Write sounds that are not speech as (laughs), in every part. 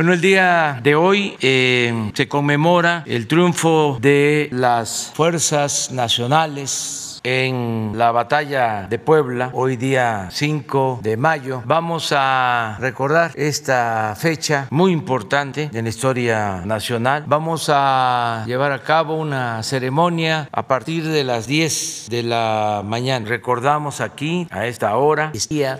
Bueno, el día de hoy eh, se conmemora el triunfo de las fuerzas nacionales en la batalla de Puebla, hoy día 5 de mayo. Vamos a recordar esta fecha muy importante en la historia nacional. Vamos a llevar a cabo una ceremonia a partir de las 10 de la mañana. Recordamos aquí, a esta hora,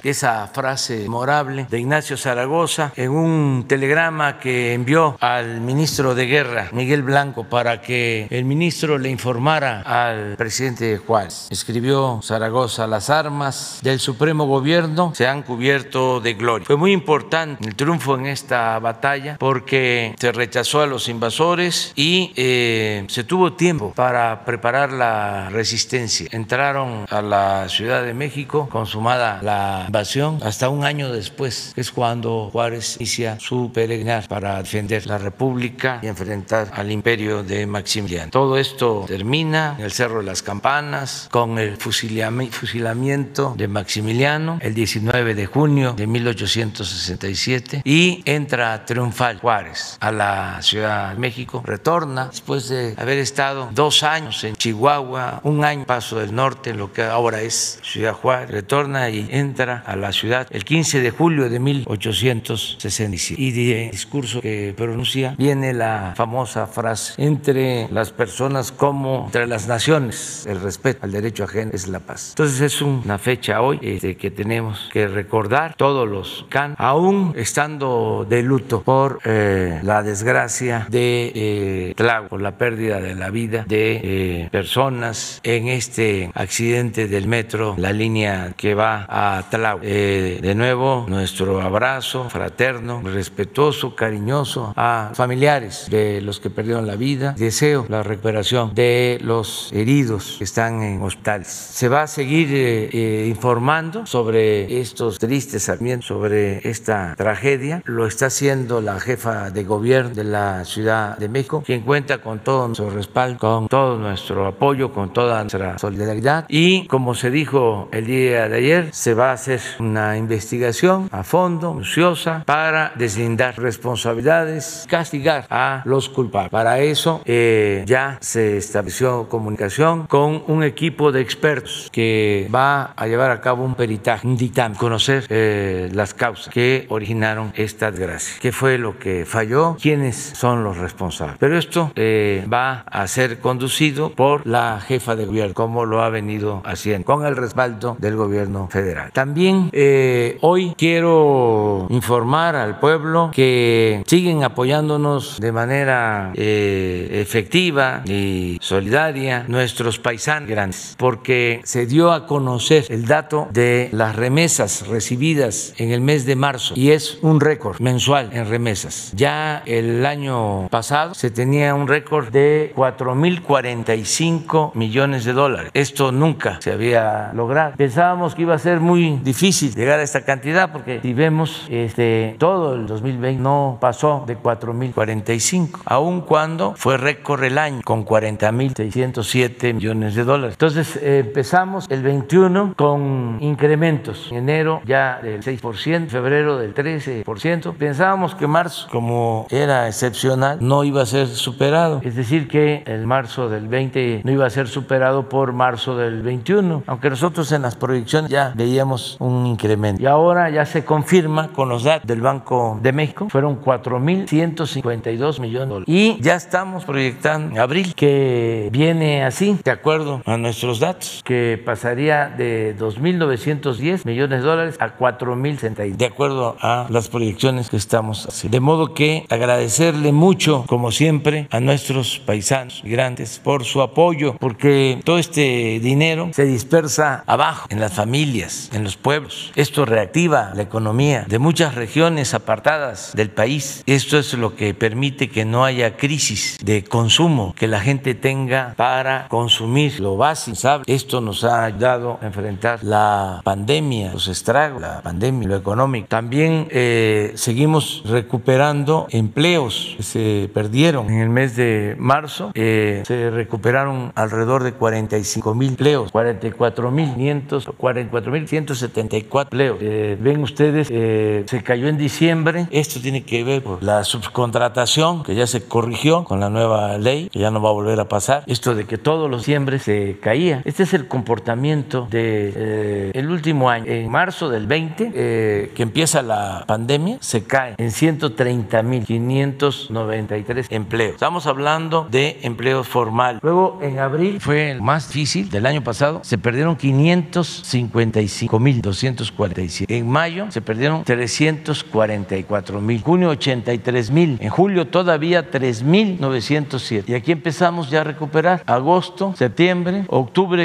esa frase memorable de Ignacio Zaragoza en un telegrama que envió al ministro de Guerra, Miguel Blanco, para que el ministro le informara al presidente Juárez escribió Zaragoza, las armas del Supremo Gobierno se han cubierto de gloria. Fue muy importante el triunfo en esta batalla porque se rechazó a los invasores y eh, se tuvo tiempo para preparar la resistencia. Entraron a la Ciudad de México consumada la invasión hasta un año después, que es cuando Juárez inicia su peregrinar para defender la República y enfrentar al imperio de Maximiliano. Todo esto termina en el Cerro de las Campanas con el fusilamiento de Maximiliano el 19 de junio de 1867 y entra triunfal Juárez a la Ciudad de México, retorna después de haber estado dos años en Chihuahua, un año paso del norte, lo que ahora es Ciudad Juárez, retorna y entra a la ciudad el 15 de julio de 1867 y de discurso que pronuncia viene la famosa frase entre las personas como entre las naciones, el respeto al derecho ajeno es la paz. Entonces es una fecha hoy este, que tenemos que recordar todos los can, aún estando de luto por eh, la desgracia de eh, por la pérdida de la vida de eh, personas en este accidente del metro, la línea que va a Tlau. Eh, de nuevo, nuestro abrazo fraterno, respetuoso, cariñoso a familiares de los que perdieron la vida. Deseo la recuperación de los heridos que están en hospital se va a seguir eh, eh, informando sobre estos tristes ambientes, sobre esta tragedia. Lo está haciendo la jefa de gobierno de la Ciudad de México, quien cuenta con todo nuestro respaldo, con todo nuestro apoyo, con toda nuestra solidaridad. Y como se dijo el día de ayer, se va a hacer una investigación a fondo, minuciosa, para deslindar responsabilidades, castigar a los culpables. Para eso eh, ya se estableció comunicación con un equipo de expertos que va a llevar a cabo un peritaje, un dictamen, conocer eh, las causas que originaron esta desgracia, qué fue lo que falló, quiénes son los responsables. Pero esto eh, va a ser conducido por la jefa de gobierno, como lo ha venido haciendo, con el respaldo del gobierno federal. También eh, hoy quiero informar al pueblo que siguen apoyándonos de manera efectiva y solidaria nuestros paisanos grandes porque se dio a conocer el dato de las remesas recibidas en el mes de marzo y es un récord mensual en remesas. Ya el año pasado se tenía un récord de 4.045 millones de dólares. Esto nunca se había logrado. Pensábamos que iba a ser muy difícil llegar a esta cantidad porque si vemos este, todo el 2020 no pasó de 4.045, aun cuando fue récord el año con 40.607 millones de dólares. Entonces empezamos el 21 con incrementos. En enero ya del 6%, febrero del 13%. Pensábamos que marzo, como era excepcional, no iba a ser superado. Es decir, que el marzo del 20 no iba a ser superado por marzo del 21, aunque nosotros en las proyecciones ya veíamos un incremento. Y ahora ya se confirma con los datos del Banco de México, fueron 4.152 millones de dólares. Y ya estamos proyectando en abril que viene así, de acuerdo a nuestros datos que pasaría de 2.910 millones de dólares a 4.060, de acuerdo a las proyecciones que estamos haciendo. De modo que agradecerle mucho, como siempre, a nuestros paisanos migrantes por su apoyo, porque todo este dinero se dispersa abajo, en las familias, en los pueblos. Esto reactiva la economía de muchas regiones apartadas del país. Esto es lo que permite que no haya crisis de consumo, que la gente tenga para consumir lo básico Esto nos ha ayudado a enfrentar la pandemia, los estragos, la pandemia, lo económico. También eh, seguimos recuperando empleos que se perdieron en el mes de marzo. Eh, se recuperaron alrededor de 45 mil empleos, 44 mil 44 mil 174 empleos. Eh, ven ustedes, se cayó en diciembre. Esto tiene que ver con la subcontratación que ya se corrigió con la nueva ley, que ya no va a volver a pasar. Esto de que todos los diciembre se caía. Este es el comportamiento de eh, el último año. En marzo del 20, eh, que empieza la pandemia, se cae en 130.593 empleos. Estamos hablando de empleo formal. Luego, en abril fue el más difícil del año pasado. Se perdieron 555.247. En mayo se perdieron 344.000. Junio 83.000. En julio todavía 3.907. Y aquí empezamos ya a recuperar. Agosto, septiembre, octubre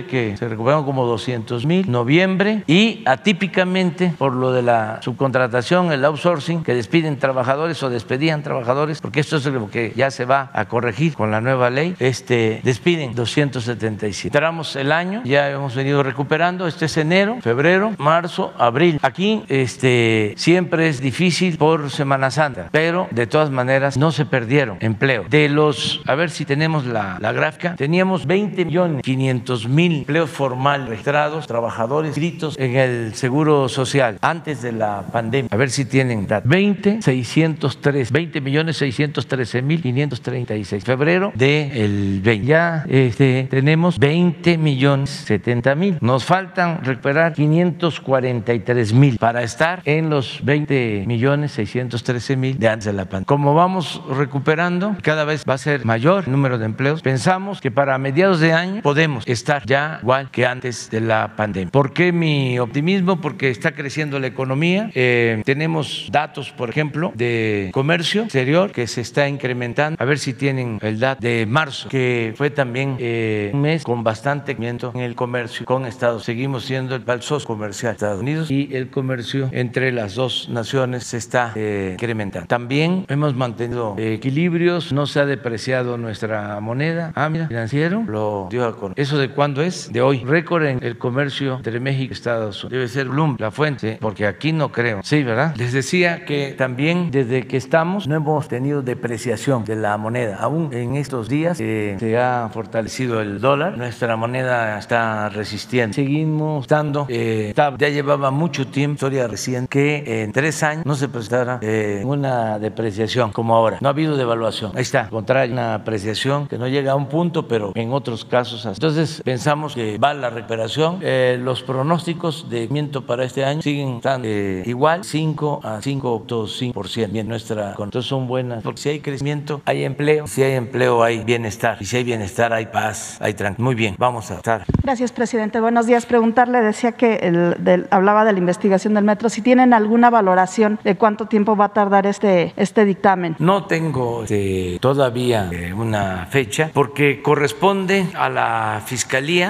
que se recuperaron como 200 mil, noviembre y atípicamente por lo de la subcontratación, el outsourcing, que despiden trabajadores o despedían trabajadores, porque esto es lo que ya se va a corregir con la nueva ley, este, despiden 277. Entramos el año, ya hemos venido recuperando, este es enero, febrero, marzo, abril. Aquí este, siempre es difícil por Semana Santa, pero de todas maneras no se perdieron empleo. De los, a ver si tenemos la, la gráfica, teníamos 20 millones 500 mil empleos formales registrados, trabajadores inscritos en el Seguro Social antes de la pandemia. A ver si tienen datos. 20, 603, 20 millones 613 mil 536. Febrero del 20. Ya este, tenemos 20 millones 70 mil. Nos faltan recuperar 543 mil para estar en los 20 millones 613 mil de antes de la pandemia. Como vamos recuperando, cada vez va a ser mayor el número de empleos. Pensamos que para mediados de año podemos estar ya igual que antes de la pandemia. ¿Por qué mi optimismo? Porque está creciendo la economía. Eh, tenemos datos, por ejemplo, de comercio exterior que se está incrementando. A ver si tienen el dato de marzo, que fue también eh, un mes con bastante crecimiento en el comercio con Estados. Seguimos siendo el balsos comercial de Estados Unidos y el comercio entre las dos naciones se está eh, incrementando. También hemos mantenido equilibrios, no se ha depreciado nuestra moneda. Ah, financiero, lo ¿Eso de cuándo es? De hoy. Récord en el comercio entre México y Estados Unidos. Debe ser Bloom, la fuente, porque aquí no creo. Sí, ¿verdad? Les decía que también desde que estamos no hemos tenido depreciación de la moneda. Aún en estos días eh, se ha fortalecido el dólar, nuestra moneda está resistiendo. Seguimos estando eh, Ya llevaba mucho tiempo, historia reciente, que en tres años no se presentara eh, una depreciación como ahora. No ha habido devaluación. Ahí está, contrario, una apreciación que no llega a un punto, pero en otros casos entonces pensamos que va la recuperación. Eh, los pronósticos de crecimiento para este año siguen estando eh, igual, 5 a 5.5%. Bien, nuestra entonces son buenas, porque si hay crecimiento, hay empleo, si hay empleo, hay bienestar, y si hay bienestar, hay paz, hay tranquilidad. Muy bien, vamos a estar. Gracias, presidente. Buenos días. Preguntarle, decía que el, hablaba de la investigación del metro, si tienen alguna valoración de cuánto tiempo va a tardar este, este dictamen. No tengo este, todavía eh, una fecha, porque corresponde a la fiscalía,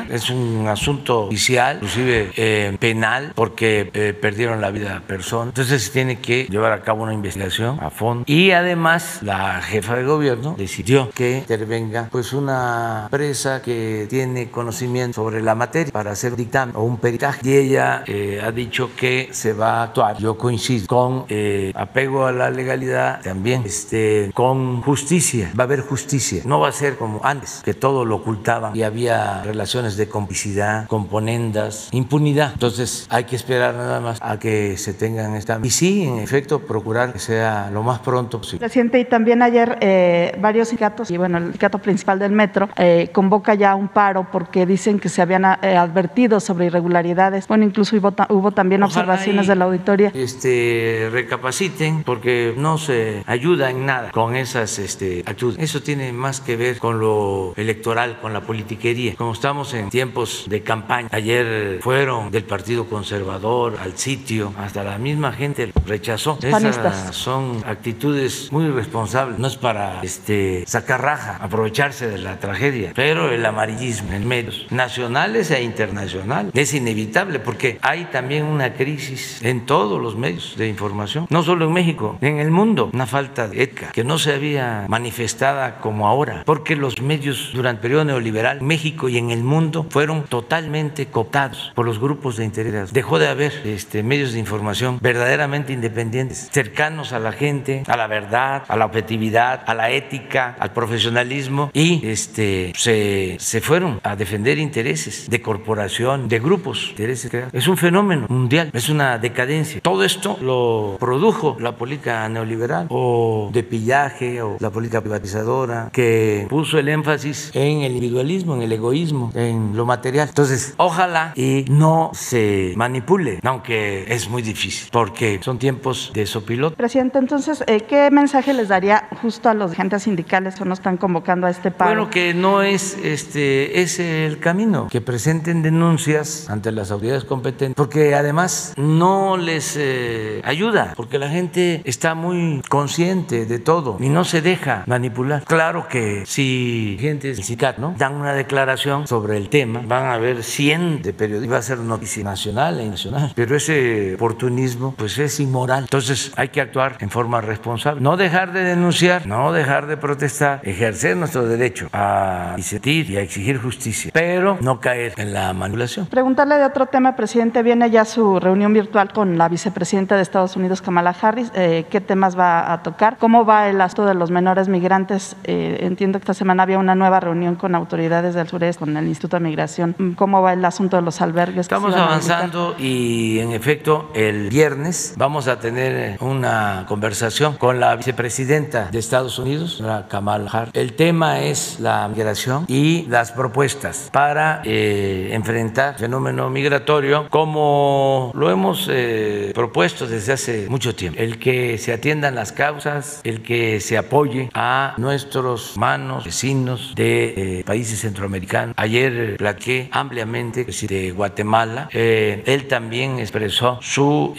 es un asunto oficial, inclusive eh, penal, porque eh, perdieron la vida personas. Entonces se tiene que llevar a cabo una investigación a fondo. Y además la jefa de gobierno decidió que intervenga pues una empresa que tiene conocimiento sobre la materia para hacer dictamen o un peritaje. Y ella eh, ha dicho que se va a actuar. Yo coincido con apego a la legalidad, también este, con justicia. Va a haber justicia. No va a ser como antes, que todo lo ocultaban y había relaciones de complicidad, componendas, impunidad. Entonces hay que esperar nada más a que se tengan esta... Y sí, en efecto, procurar que sea lo más pronto posible. Presidente, y también ayer eh, varios sindicatos, y bueno, el sindicato principal del metro, eh, convoca ya un paro porque dicen que se habían eh, advertido sobre irregularidades. Bueno, incluso hubo, hubo también observaciones de la auditoría. Este, recapaciten porque no se ayuda en nada con esas este, actitudes. Eso tiene más que ver con lo electoral, con la política como estamos en tiempos de campaña, ayer fueron del Partido Conservador al sitio, hasta la misma gente rechazó. Esas son actitudes muy irresponsables. No es para este, sacar raja, aprovecharse de la tragedia, pero el amarillismo en medios nacionales e internacionales es inevitable porque hay también una crisis en todos los medios de información, no solo en México, en el mundo, una falta de ética que no se había manifestada como ahora, porque los medios durante el periodo neoliberal México y y en el mundo fueron totalmente cooptados por los grupos de interés. Dejó de haber este, medios de información verdaderamente independientes, cercanos a la gente, a la verdad, a la objetividad, a la ética, al profesionalismo y este, se, se fueron a defender intereses de corporación, de grupos, intereses. Es un fenómeno mundial, es una decadencia. Todo esto lo produjo la política neoliberal o de pillaje o la política privatizadora que puso el énfasis en el individualismo, en el egoísmo, en lo material. Entonces, ojalá y no se manipule, aunque es muy difícil porque son tiempos de sopilote. Presidente, entonces, eh, ¿qué mensaje les daría justo a los agentes sindicales que no están convocando a este paro? Bueno, que no es este es el camino, que presenten denuncias ante las autoridades competentes, porque además no les eh, ayuda, porque la gente está muy consciente de todo y no se deja manipular. Claro que si gente del sindicato ¿no? dan una declaración sobre el tema, van a haber 100 de periodistas, va a ser noticia nacional e internacional, pero ese oportunismo pues es inmoral. Entonces hay que actuar en forma responsable, no dejar de denunciar, no dejar de protestar, ejercer nuestro derecho a disentir y a exigir justicia, pero no caer en la manipulación. Preguntarle de otro tema, presidente, viene ya su reunión virtual con la vicepresidenta de Estados Unidos, Kamala Harris. Eh, ¿Qué temas va a tocar? ¿Cómo va el asunto de los menores migrantes? Eh, entiendo que esta semana había una nueva reunión con autoridades del sureste, con el Instituto de Migración. ¿Cómo va el asunto de los albergues? Estamos avanzando y en efecto el viernes vamos a tener una conversación con la vicepresidenta de Estados Unidos, Kamala Harris. El tema es la migración y las propuestas para eh, enfrentar el fenómeno migratorio como lo hemos eh, propuesto desde hace mucho tiempo. El que se atiendan las causas, el que se apoye a nuestros hermanos, vecinos de eh, países centroamericanos. Ayer plaqué ampliamente de Guatemala. él también expresó su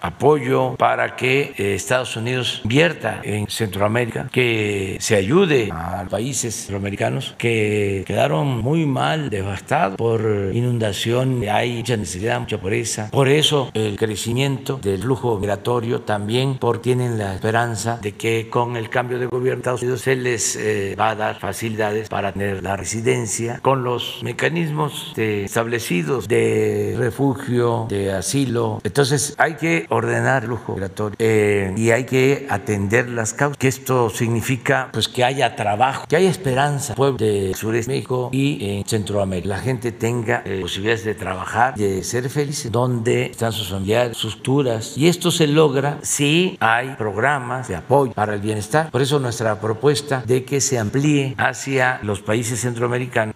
apoyo para que Estados Unidos invierta en Centroamérica, que se ayude a países centroamericanos que quedaron muy mal, devastados por inundación, hay mucha necesidad, mucha pobreza. Por eso el crecimiento del flujo migratorio también por tienen la esperanza de que con el cambio de gobierno de Estados Unidos se les eh, va a dar facilidades para tener la residencia con los mecanismos establecidos de refugio, de asilo. Entonces hay que ordenar el flujo migratorio eh, y hay que atender las causas, que esto significa pues que haya trabajo, que haya esperanza, pueblo del sureste de México y en Centroamérica, la gente tenga eh, posibilidades de trabajar, de ser felices, donde están sus familiares, sus culturas. Y esto se logra si hay programas de apoyo para el bienestar. Por eso nuestra propuesta de que se amplíe hacia los países centroamericanos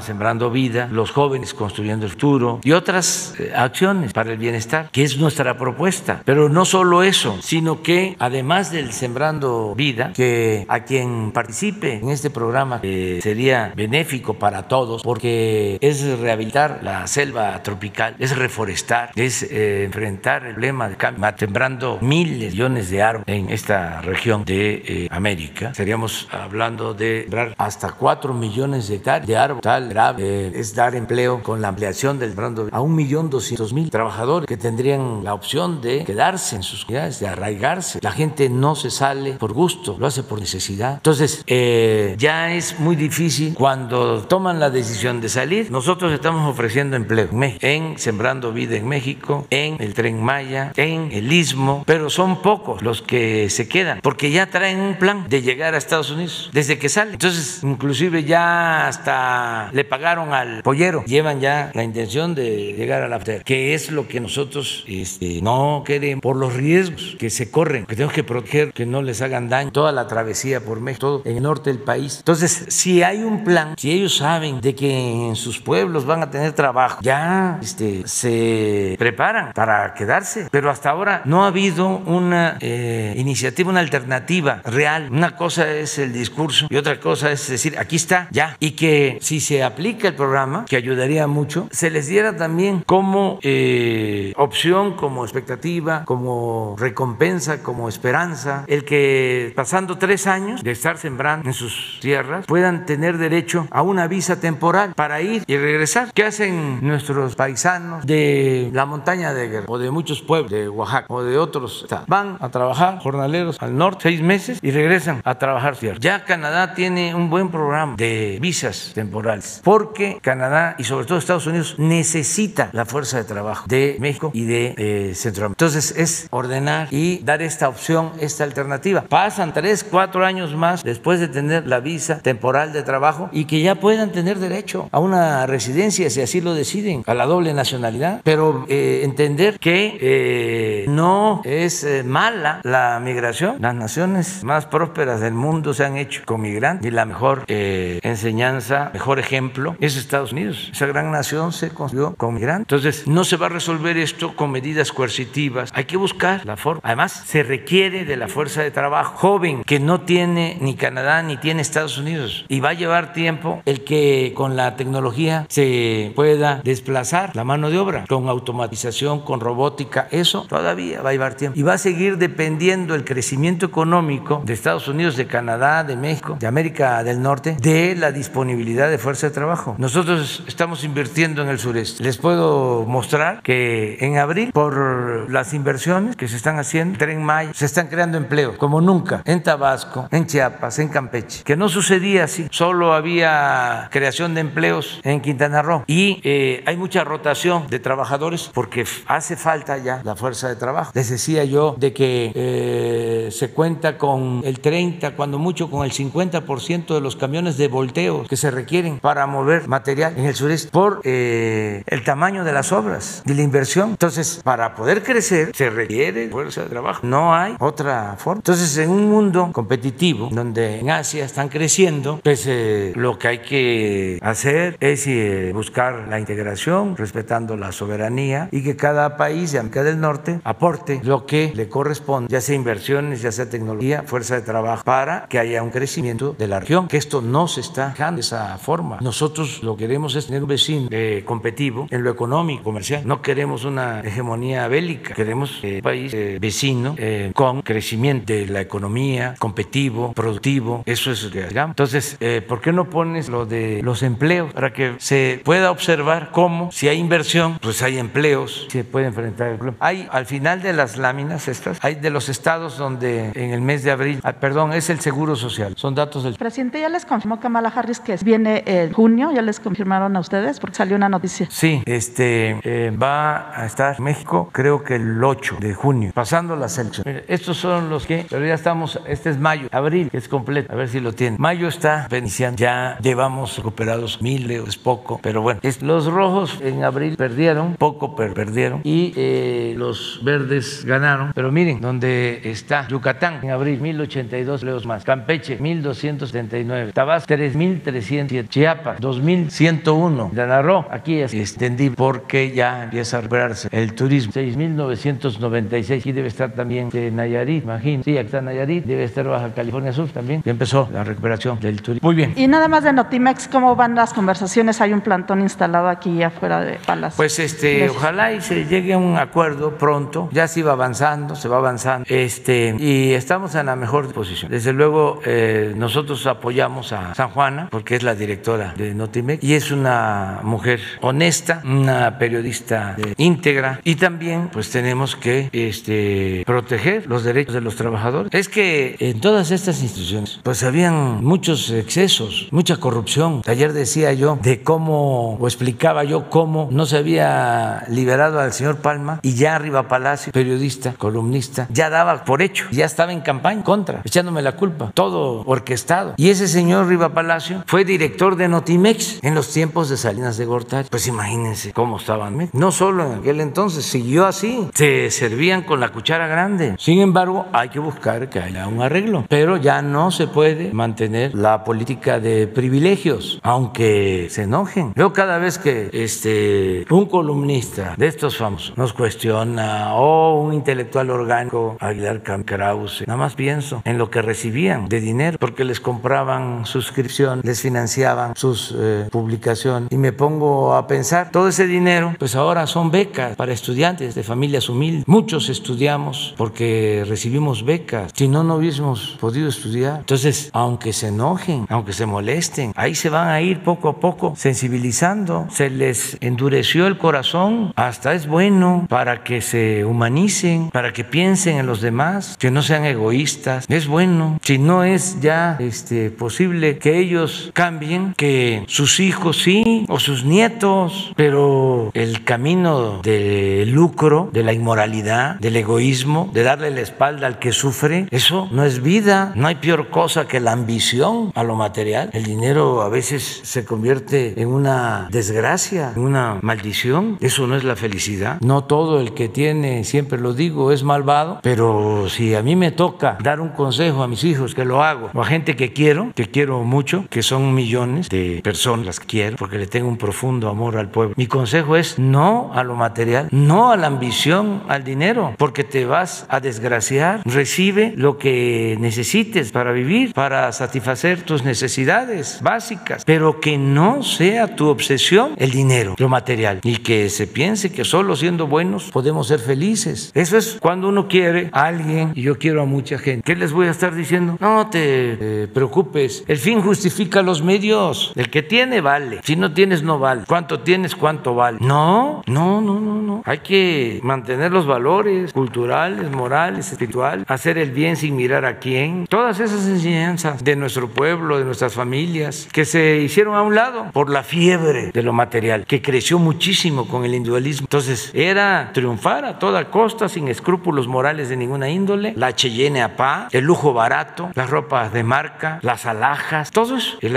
Sembrando Vida, los jóvenes construyendo el futuro y otras eh, acciones para el bienestar, que es nuestra propuesta. Pero no solo eso, sino que además del Sembrando Vida, que a quien participe en este programa que sería benéfico para todos, porque es rehabilitar la selva tropical, es reforestar, es eh, enfrentar el problema del cambio, sembrando miles, millones de árboles en esta región de eh, América. Estaríamos hablando de sembrar hasta 4 millones de hectáreas de árboles. Tal grave, es dar empleo con la ampliación del sembrando a un millón doscientos mil trabajadores que tendrían la opción de quedarse en sus ciudades, de arraigarse. La gente no se sale por gusto, lo hace por necesidad. Entonces, eh, ya es muy difícil cuando toman la decisión de salir. Nosotros estamos ofreciendo empleo en Sembrando Vida en México, en el Tren Maya, en el Istmo, pero son pocos los que se quedan porque ya traen un plan de llegar a Estados Unidos desde que salen. Entonces, inclusive ya hasta le pagaron al pollero, llevan ya la intención de llegar a la frontera, que es lo que nosotros este, no queremos por los riesgos que se corren, que tenemos que proteger que no les hagan daño toda la travesía por México, todo en el norte del país. Entonces, si hay un plan, si ellos saben de que en sus pueblos van a tener trabajo, ya este, se preparan para quedarse. Pero hasta ahora no ha habido una eh, iniciativa, una alternativa real. Una cosa es el discurso y otra cosa es decir, aquí está, ya. Y que si se aplica el programa, que ayudaría mucho, se les diera también como eh, opción, como expectativa, como recompensa, como esperanza, el que pasando tres años de estar sembrando en sus tierras puedan tener derecho a una visa temporal para ir y regresar. ¿Qué hacen nuestros paisanos de la montaña de Guerrero o de muchos pueblos de Oaxaca o de otros estados? Van a trabajar jornaleros al norte seis meses y regresan a trabajar tierra. Ya Canadá tiene un buen programa de visas temporales porque Canadá y sobre todo Estados Unidos necesita la fuerza de trabajo de México y de eh, Centroamérica. Entonces es ordenar y dar esta opción, esta alternativa. Pasan tres, cuatro años más después de tener la visa temporal de trabajo y que ya puedan tener derecho a una residencia si así lo deciden, a la doble nacionalidad, pero eh, entender que eh, no es mala la migración. Las naciones más prósperas del mundo se han hecho con migrantes y la mejor enseñanza, mejor ejemplo es Estados Unidos. Esa gran nación se construyó con migrantes. Entonces, no se va a resolver esto con medidas coercitivas. Hay que buscar la forma. Además, se requiere de la fuerza de trabajo joven que no tiene ni Canadá ni tiene Estados Unidos. Y va a llevar tiempo el que con la tecnología se pueda desplazar la mano de obra, con automatización, con robótica. Eso todavía va a llevar tiempo. Y va a seguir dependiendo el crecimiento económico de Estados Unidos, de Canadá, de México, de América del Norte, de la disponibilidad de fuerza de trabajo. Nosotros estamos invirtiendo en el sureste. Les puedo mostrar que en abril, por las inversiones que se están haciendo, Tren Maya, se están creando empleos como nunca en Tabasco, en Chiapas, en Campeche, que no sucedía así. Solo había creación de empleos en Quintana Roo y eh, hay mucha rotación de trabajadores porque hace falta ya la fuerza de trabajo. Les decía yo de que eh, se cuenta con el 30, cuando mucho con el 50% de los camiones de volteo que se requieren para mover material en el sureste por eh, el tamaño de las obras, de la inversión. Entonces, para poder crecer se requiere fuerza de trabajo. No hay otra forma. Entonces, en un mundo competitivo, donde en Asia están creciendo, pues eh, lo que hay que hacer es eh, buscar la integración, respetando la soberanía y que cada país de América del Norte aporte lo que le corresponde, ya sea inversiones, ya sea tecnología, fuerza de trabajo, para que haya un crecimiento de la región, que esto no se está dejando de esa forma. Nosotros lo queremos es tener un vecino eh, competitivo en lo económico, comercial. No queremos una hegemonía bélica, queremos un país eh, vecino eh, con crecimiento de la economía, competitivo, productivo. Eso es lo que digamos. Entonces, eh, ¿por qué no pones lo de los empleos para que se pueda observar cómo si hay inversión, pues hay empleos, se puede enfrentar el problema? Hay al final de las láminas estas, hay de los estados donde en el mes de abril, ah, perdón, es el seguro social, son datos del Presidente, ya les confirmó Kamala Harris que viene en junio, ya les confirmaron a ustedes porque salió una noticia. Sí, este eh, va a estar México, creo que el 8 de junio, pasando las elecciones. Mire, estos son los que, pero ya estamos, este es mayo, abril, es completo, a ver si lo tiene. Mayo está iniciando, ya llevamos recuperados mil, es poco, pero bueno, es- los rojos en abril perdieron, poco, perdieron, y eh, los verdes ganaron. Pero miren, donde está Yucatán en abril, 1082 leos más, Campeche, 1279, Tabasco, 3307, Chiapas, 2101, Quintana Roo, aquí es extendible porque ya empieza a recuperarse el turismo, 6996, aquí debe estar también de Nayarit, imagino, sí, aquí está Nayarit, debe estar Baja California Sur también, ya empezó la recuperación del turismo. Muy bien. Y nada más de Notimex, ¿cómo van las conversaciones? Hay un plantón instalado aquí afuera de Palacio. Pues este, ojalá y se llegue a un acuerdo pronto. Ya se iba avanzando, se va avanzando. Este, y estamos en la mejor posición. Desde luego, eh, nosotros apoyamos a San Juana, porque es la directora de Notimex, y es una mujer honesta, una periodista eh, íntegra, y también pues tenemos que este, proteger los derechos de los trabajadores. Es que en todas estas instituciones, pues habían muchos excesos, mucha corrupción. Ayer decía yo de cómo, o explicaba yo cómo no se había liberado al señor Palma y ya arriba Palacio, periodista, columnista, ya daba por hecho, ya estaba en campaña contra, echándome la culpa, todo orquestado. Y ese señor Riva Palacio fue director de Notimex en los tiempos de Salinas de Gortari. Pues imagínense cómo estaban. No solo en aquel entonces, siguió así, se servían con la cuchara grande. Sin embargo, hay que buscar que haya un arreglo, pero ya no se puede mantener la política de privilegios, aunque se enojen. Yo cada vez que este un columnista de estos famosos nos cuestiona o un intelectual orgánico, Aguilar Krause, nada más pienso en lo que recibían de dinero porque les compraban suscripción, les financiaban sus eh, publicaciones y me pongo a pensar todo ese dinero, pues ahora son becas para estudiantes de familias humildes. Muchos estudiamos porque recibimos becas, si no no hubiésemos podido estudiar. Entonces, aunque se enojen, aunque se molesten, ahí se van a ir poco a poco sensibilizando, se les endureció el corazón, hasta es bueno para que se humanicen, para que piensen en los demás, que no sean egoístas, es bueno. Si no es ya este, posible que ellos cambien, que sus hijos sí o sus nietos, pero el camino del lucro, de la inmoralidad, del egoísmo, de darle la espalda al que sufre, eso no es vida. No hay peor cosa que la ambición a lo material. El dinero a veces se convierte en una desgracia, en una maldición. Eso no es la felicidad. No todo el que tiene, siempre lo digo, es malvado, pero si a mí me toca dar un consejo a mis hijos que lo hago, o a gente que quiero, que quiero mucho, que son millones de personas las que quiero, porque le tengo un profundo amor al pueblo, mi consejo es no a lo material, no a la ambición, al dinero, porque te vas a desgraciar. Recibe lo que necesites para vivir, para satisfacer tus necesidades básicas, pero que no sea tu obsesión el dinero, lo material, y que se piense que solo siendo buenos podemos ser felices. Eso es cuando uno quiere a alguien, y yo quiero a mucha gente. ¿Qué les voy a estar diciendo? No te eh, preocupes, el fin justifica los medios. El que tiene vale, si no tienes no vale. ¿Cuánto tienes? ¿Cuánto vale? No, no, no, no, no. Hay que mantener los valores culturales, morales, espirituales, hacer el bien sin mirar a quién. Todas esas enseñanzas de nuestro pueblo, de nuestras familias, que se hicieron a un lado por la fiebre de lo material, que creció muchísimo con el individualismo. Entonces, era triunfar a toda costa, sin escrúpulos morales de ninguna índole, la Cheyenne a pa, el lujo barato, las ropas de marca, las alhajas, todo eso, el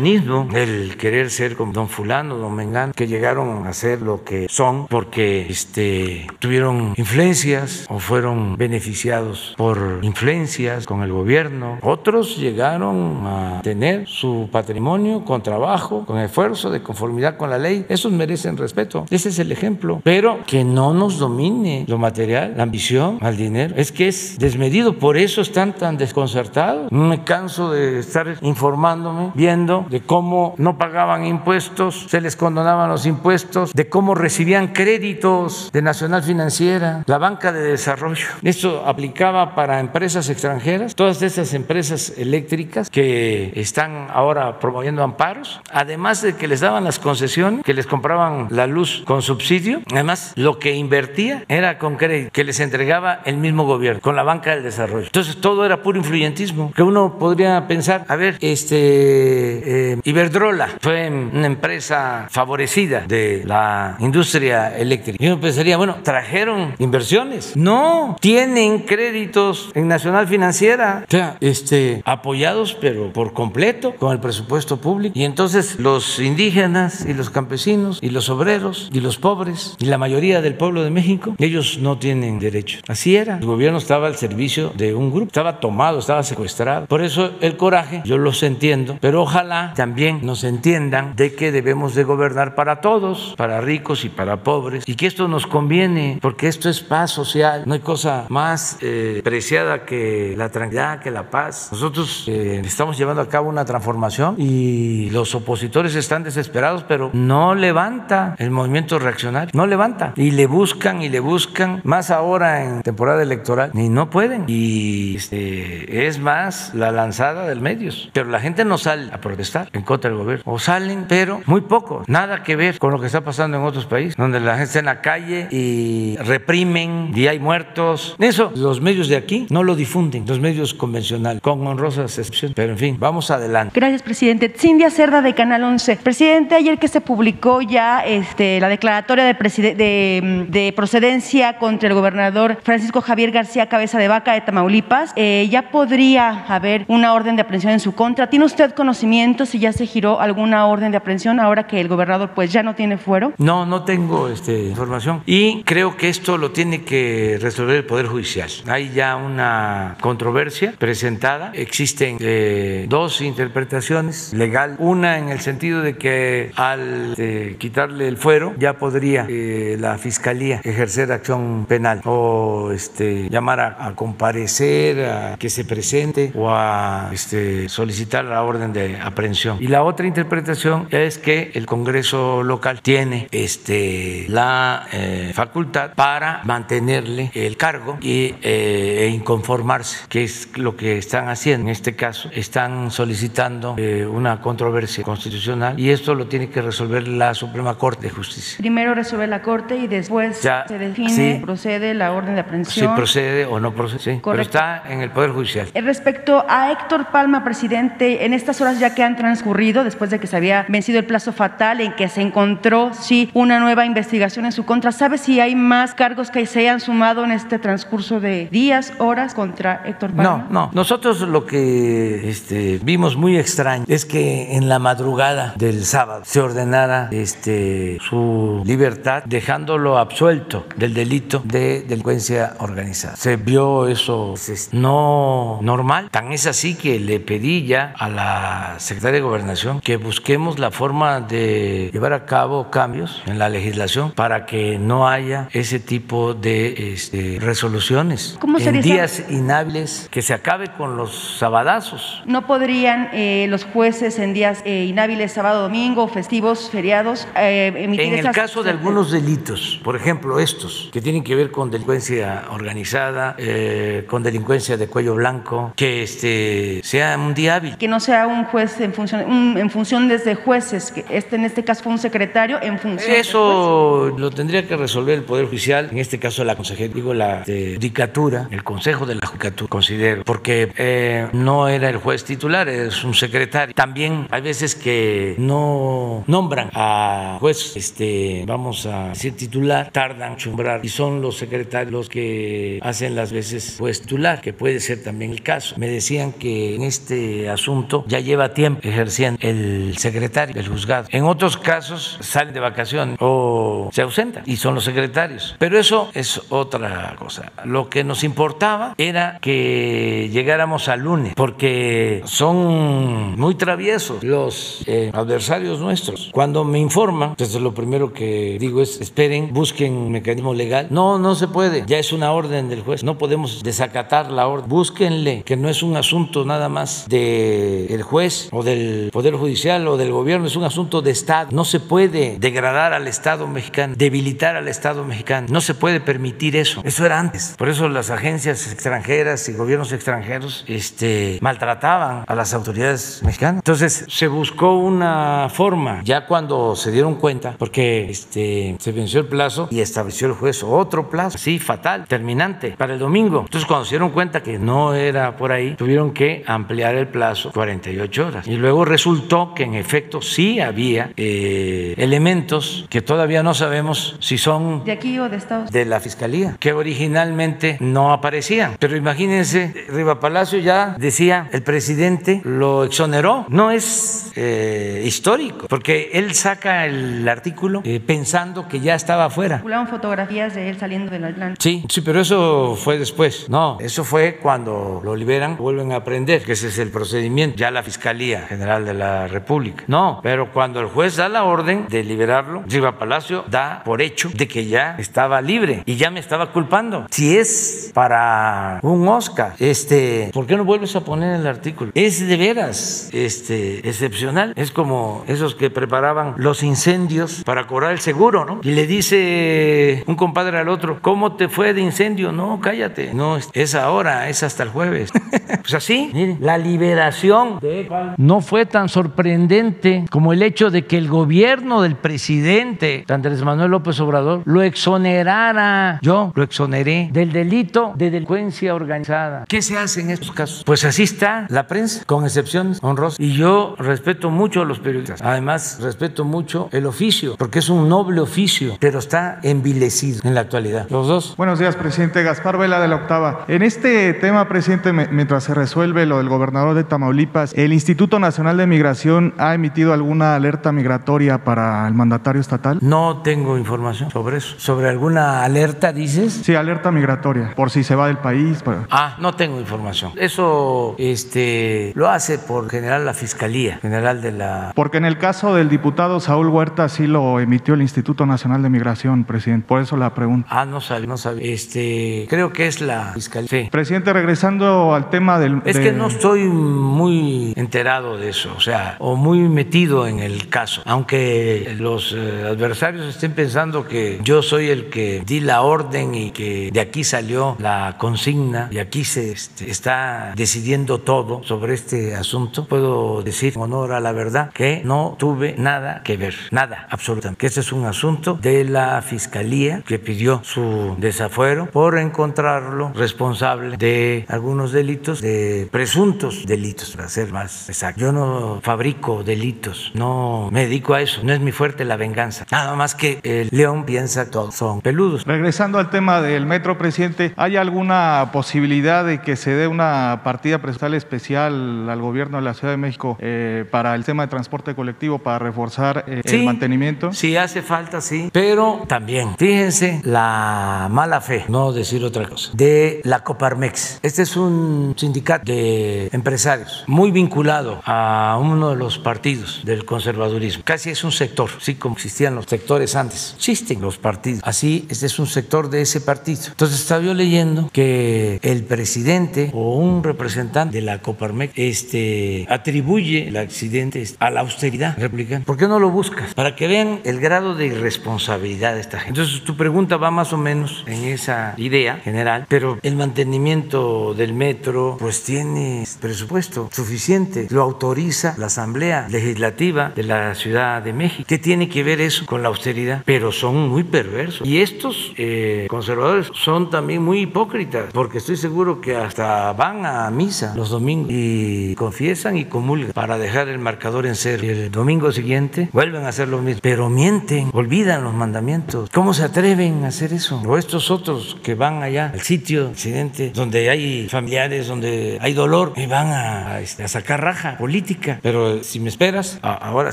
aspiracionismo, el querer ser como don fulano, don Mengán, que llegaron a ser lo que son porque este, tuvieron influencias o fueron beneficiados por influencias con el gobierno. Otros llegaron a tener su patrimonio con trabajo, con esfuerzo, de conformidad con la ley. Esos merecen respeto. Ese es el ejemplo. Pero que no nos domine lo material, la ambición al dinero. Es que es desmedido. Por eso están tan desconcertados. No me canso de estar informándome, viendo de cómo no pagaban impuestos, se les condonaban los impuestos, de cómo recibían créditos de Nacional Financiera, la banca de desarrollo. Esto aplicaba para empresas extranjeras, todas esas empresas eléctricas que están ahora promoviendo amparos, además de que les daban las concesiones, que les compraban la luz con subsidio, además lo que invertía era con crédito, que les entregaba el mismo gobierno, con la banca del desarrollo. Entonces todo era puro influyentismo, que uno podría pensar, a ver, este eh, Iberdrola fue una empresa favorecida de la industria eléctrica. Y uno pensaría, bueno, trajeron inversiones. No, tienen créditos en Nacional Financiera, o sea, este, apoyados, pero por completo con el presupuesto público. Y entonces los indígenas y los campesinos y los obreros y los pobres y la mayoría del pueblo de México, ellos no tienen derecho. Así era. El gobierno estaba al servicio de un grupo, estaba tomado, estaba secuestrado. Por eso el coraje, yo los entiendo, pero ojalá también nos entiendan de que debemos de gobernar para todos, para ricos y para pobres, y que esto nos conviene, porque esto es paz social. No hay cosa más eh, preciada que la tranquilidad, que la paz. Nosotros eh, estamos llevando a cabo una transformación y los opositores están desesperados, pero no levanta el movimiento reaccionario, no levanta. Y le buscan y le buscan, más ahora en temporada electoral, y no pueden. Y este, es más la lanzada del medios. Pero la gente no sale a protestar en contra del gobierno. O salen, pero muy poco. Nada que ver con lo que está pasando en otros países, donde la gente está en la calle y reprimen y hay muertos. Eso los medios de aquí no lo difunden, los medios convencionales, con honrosas excepciones. Pero en fin, vamos adelante. Gracias, presidente. Cindia Cerda de Canal 11. Presidente, ayer que se publicó ya este, la declaratoria de, de, de, procedencia contra el gobernador Francisco Javier García Cabeza de Vaca de Tamaulipas, eh, ya podría haber una orden de aprehensión en su contra. ¿Tiene usted conocimiento si ya se giró alguna orden de aprehensión ahora que el gobernador pues ya no tiene fuero? No, no tengo este, información y creo que esto lo tiene que resolver el Poder Judicial. Hay ya una controversia presentada. Existen eh, dos interpretaciones legal. Una en el sentido de que al eh, quitarle el fuero ya podría eh, la Fiscalía ejercer acción penal o este, llamar a, a, comparecer, a que se presente o a este, solicitar la orden de aprehensión. Y la otra interpretación es que el Congreso local tiene este, la eh, facultad para mantenerle el cargo y, eh, e inconformarse, que es lo que están haciendo. En este caso, están solicitando eh, una controversia constitucional y esto lo tiene que resolver la Suprema Corte de Justicia. Primero resuelve la Corte y después Ya, se define, sí. procede la orden de Si aprehensión. procede o no procede, sí, pero está en el Poder Judicial. Respecto a Héctor Palma, presidente, en estas horas ya que ha entrado transcurrido después de que se había vencido el plazo fatal en que se encontró, sí, una nueva investigación en su contra. ¿Sabe si hay más cargos que se hayan sumado en este transcurso de días, horas contra Héctor No, no. Nosotros lo que este, vimos muy extraño es que en la madrugada del sábado se ordenara este, su libertad dejándolo absuelto del delito de delincuencia organizada. Se vio eso pues, no normal. Tan es así que le pedí ya a la secretaria de Gobernación que busquemos la forma de llevar a cabo cambios en la legislación para que no haya ese tipo de este, resoluciones ¿Cómo en días inhábiles, que se acabe con los sabadazos. ¿No podrían eh, los jueces en días eh, inhábiles, sábado, domingo, festivos, feriados, eh, emitir En el caso de algunos delitos, por ejemplo estos, que tienen que ver con delincuencia organizada, eh, con delincuencia de cuello blanco, que este, sea un día hábil. Que no sea un juez en función, un- en función desde jueces, que este en este caso fue un secretario en función de Eso lo tendría que resolver el Poder Judicial, en este caso la consejería, digo la de judicatura, el Consejo de la Judicatura, considero, porque eh, no era el juez titular, es un secretario. También hay veces que no nombran a juez, este, vamos a decir titular, tardan en chumbrar y son los secretarios los que hacen las veces juez titular, que puede ser también el caso. Me decían que en este asunto ya lleva tiempo ejerciendo el secretario del juzgado. En otros casos salen de vacaciones o se ausentan y son los secretarios. Pero eso es otra cosa. Lo que nos importaba era que llegáramos al lunes, porque son muy traviesos los eh, adversarios nuestros. Cuando me informan, entonces lo primero que digo es esperen, busquen un mecanismo legal. No, no se puede. Ya es una orden del juez. No podemos desacatar la orden. Búsquenle que no es un asunto nada más del juez o del Poder Judicial o del gobierno, es un asunto de Estado. No se puede degradar al Estado mexicano, debilitar al Estado mexicano. No se puede permitir eso. Eso era antes. Por eso las agencias extranjeras y gobiernos extranjeros este, maltrataban a las autoridades mexicanas. Entonces se buscó una forma, ya cuando se dieron cuenta, porque este, se venció el plazo y estableció el juez otro plazo, sí, fatal, terminante, para el domingo. Entonces cuando se dieron cuenta que no era por ahí, tuvieron que ampliar el plazo 48 horas. Y luego resultó que en efecto sí había eh, elementos que todavía no sabemos si son de aquí o de Estados de la fiscalía, que originalmente no aparecían. Pero imagínense, Riva Palacio ya decía, el presidente lo exoneró. No es eh, histórico, porque él saca el artículo eh, pensando que ya estaba afuera. Fotografías de él saliendo del Atlántico. Sí, sí, pero eso fue después. No, eso fue cuando lo liberan, vuelven a aprender, que ese es el procedimiento, ya la Fiscalía General de la República. No, pero cuando el juez da la orden de liberarlo, Riva Palacio da por hecho de que ya estaba libre y ya me estaba culpando. Si es para un Oscar, este, ¿por qué no vuelves a poner el artículo? Es de veras este, excepcional. Es como esos que preparaban los incendios para cobrar el seguro, ¿no? Y le dice un compadre al otro, ¿cómo te fue de incendio? No, cállate. No, es ahora, es hasta el jueves. (laughs) pues así, miren, la liberación de no fue tan sorprendente como el hecho de que el gobierno del presidente Andrés Manuel López Obrador lo exonerara. Yo lo exoneré del delito de delincuencia organizada. ¿Qué se hace en estos casos? Pues así está la prensa, con excepciones honrosas. Y yo respeto mucho a los periodistas. Además, respeto mucho el oficio, porque es un noble oficio, pero está envilecido en la actualidad. Los dos. Buenos días, presidente. Gaspar Vela de la Octava. En este tema, presidente, mientras se resuelve lo del gobernador de Tamaulipas, ¿el Instituto Nacional de Migración ha emitido alguna alerta migratoria para el mandatario estatal? No tengo información sobre eso. ¿Sobre alguna alerta dices? Sí, alerta migratoria, por si se va del país. para- Ah, no tengo información. Eso este, lo hace por general la Fiscalía General de la... Porque en el caso del diputado Saúl Huerta sí lo emitió el Instituto Nacional de Migración, presidente. Por eso la pregunta. Ah, no sabía, no sabía. Este, creo que es la Fiscalía. Sí. Presidente, regresando al tema del... Es de- que no estoy muy enterado de eso, o sea, o muy metido en el caso, aunque los eh, adversarios estén pensando que yo soy el que di la orden y que de aquí salió la consigna y aquí se este, está decidiendo todo sobre este asunto, puedo decir en honor a la verdad que no tuve nada que ver, nada, absolutamente. Que este es un asunto de la fiscalía que pidió su desafuero por encontrarlo responsable de algunos delitos, de presuntos delitos, para ser más exacto. Yo Yo no fabrico delitos, no me dedico a eso, no es mi fuerte la venganza. Nada más que el león piensa todos son peludos. Regresando al tema del metro, presidente, ¿hay alguna posibilidad de que se dé una partida presupuestal especial al gobierno de la Ciudad de México eh, para el tema de transporte colectivo, para reforzar eh, el mantenimiento? Sí, hace falta, sí, pero también, fíjense la mala fe, no decir otra cosa, de la Coparmex. Este es un sindicato de empresarios muy vinculado a uno de los partidos del conservadurismo. Casi es un sector, sí, como existían los sectores antes. Existen los partidos. Así, este es un sector de ese partido. Entonces estaba yo leyendo que el presidente o un representante de la Coparmex este, atribuye el accidente a la austeridad republicana. ¿Por qué no lo buscas? Para que vean el grado de irresponsabilidad de esta gente. Entonces tu pregunta va más o menos en esa idea general, pero el mantenimiento del metro pues tiene presupuesto suficiente, lo autoriza la Asamblea Legislativa de la Ciudad de México. ¿Qué tiene que ver eso con la austeridad? Pero son muy perversos. Y estos eh, conservadores son también muy hipócritas, porque estoy seguro que hasta van a misa los domingos y confiesan y comulgan para dejar el marcador en cero. Y el domingo siguiente vuelven a hacer lo mismo, pero mienten, olvidan los mandamientos. ¿Cómo se atreven a hacer eso? O estos otros que van allá al sitio accidente donde hay familiares, donde hay dolor, y van a, este, sacar raja política. Pero si me esperas, ahora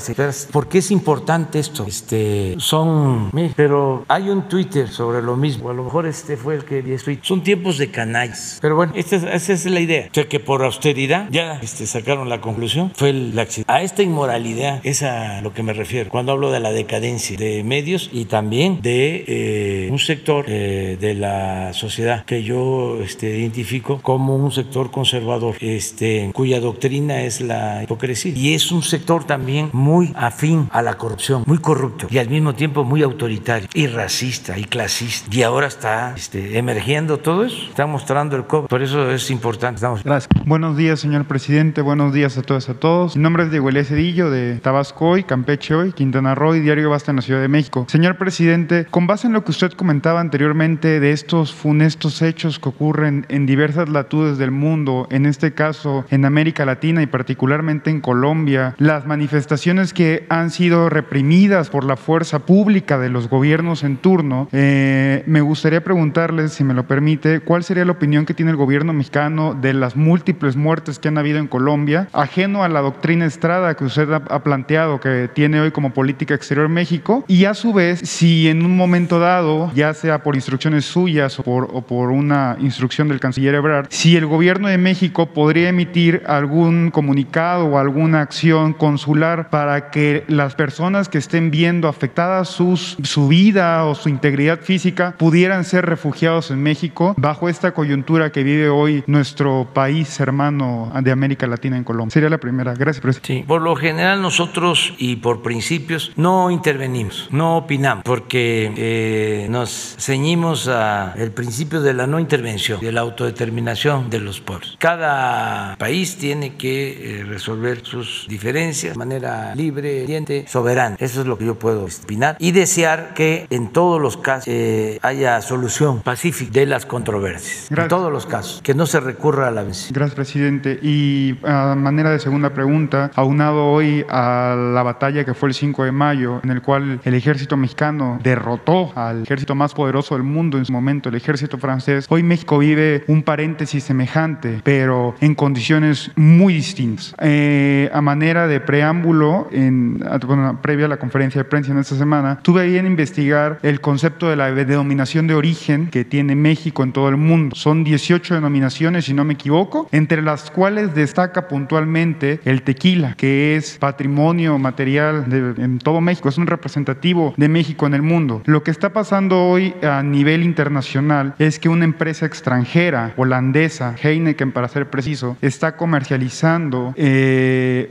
si esperas, ¿por qué es importante esto? Este, son, pero hay un Twitter sobre lo mismo. A lo mejor este fue el que estoy. Son tiempos de canallas. Pero bueno, esta, esa es la idea. O sea que por austeridad ya este, sacaron la conclusión. Fue el accidente. A esta inmoralidad es a lo que me refiero cuando hablo de la decadencia de medios y también de eh, un sector eh, de la sociedad que yo este, identifico como un sector conservador, este, cuya doctrina es la hipocresía. Y es un sector también muy afín a la corrupción, muy corrupto y al mismo tiempo muy autoritario y racista y clasista. Y ahora está este, emergiendo todo eso, está mostrando el COVID. Por eso es importante. Estamos... Gracias. Buenos días, señor presidente. Buenos días a todos a todos. Mi nombre es Diego Elías Cedillo de Tabasco hoy, Campeche hoy, Quintana Roo y Diario Basta en la Ciudad de México. Señor presidente, con base en lo que usted comentaba anteriormente de estos funestos hechos que ocurren en diversas latitudes del mundo, en este caso en América Latina y particularmente en Colombia, las manifestaciones que han sido reprimidas por la fuerza pública de los gobiernos en turno, eh, me gustaría preguntarles, si me lo permite, cuál sería la opinión que tiene el gobierno mexicano de las múltiples muertes que han habido en Colombia, ajeno a la doctrina Estrada que usted ha planteado, que tiene hoy como política exterior México, y a su vez, si en un momento dado, ya sea por instrucciones suyas o por, o por una instrucción del canciller Ebrard, si el gobierno de México podría emitir algún comunicado o alguna acción consular para que las personas que estén viendo afectadas sus, su vida o su integridad física pudieran ser refugiados en México bajo esta coyuntura que vive hoy nuestro país hermano de América Latina en Colombia. Sería la primera. Gracias, presidente. Sí, por lo general nosotros y por principios no intervenimos, no opinamos, porque eh, nos ceñimos al principio de la no intervención, de la autodeterminación de los pueblos. Cada país tiene que eh, resolver sus diferencias de manera libre, diente, soberana. Eso es lo que yo puedo opinar y desear que en todos los casos eh, haya solución pacífica de las controversias. En todos los casos, que no se recurra a la violencia. Gracias, presidente. Y a manera de segunda pregunta, aunado hoy a la batalla que fue el 5 de mayo, en el cual el ejército mexicano derrotó al ejército más poderoso del mundo en su momento, el ejército francés, hoy México vive un paréntesis semejante, pero en condiciones muy distintas. Eh, a manera de preámbulo, en, bueno, previa a la conferencia de prensa en esta semana, tuve ahí en investigar el concepto de la denominación de origen que tiene México en todo el mundo. Son 18 denominaciones, si no me equivoco, entre las cuales destaca puntualmente el tequila, que es patrimonio material de, en todo México, es un representativo de México en el mundo. Lo que está pasando hoy a nivel internacional es que una empresa extranjera, holandesa, Heineken para ser preciso, está comercializando eh,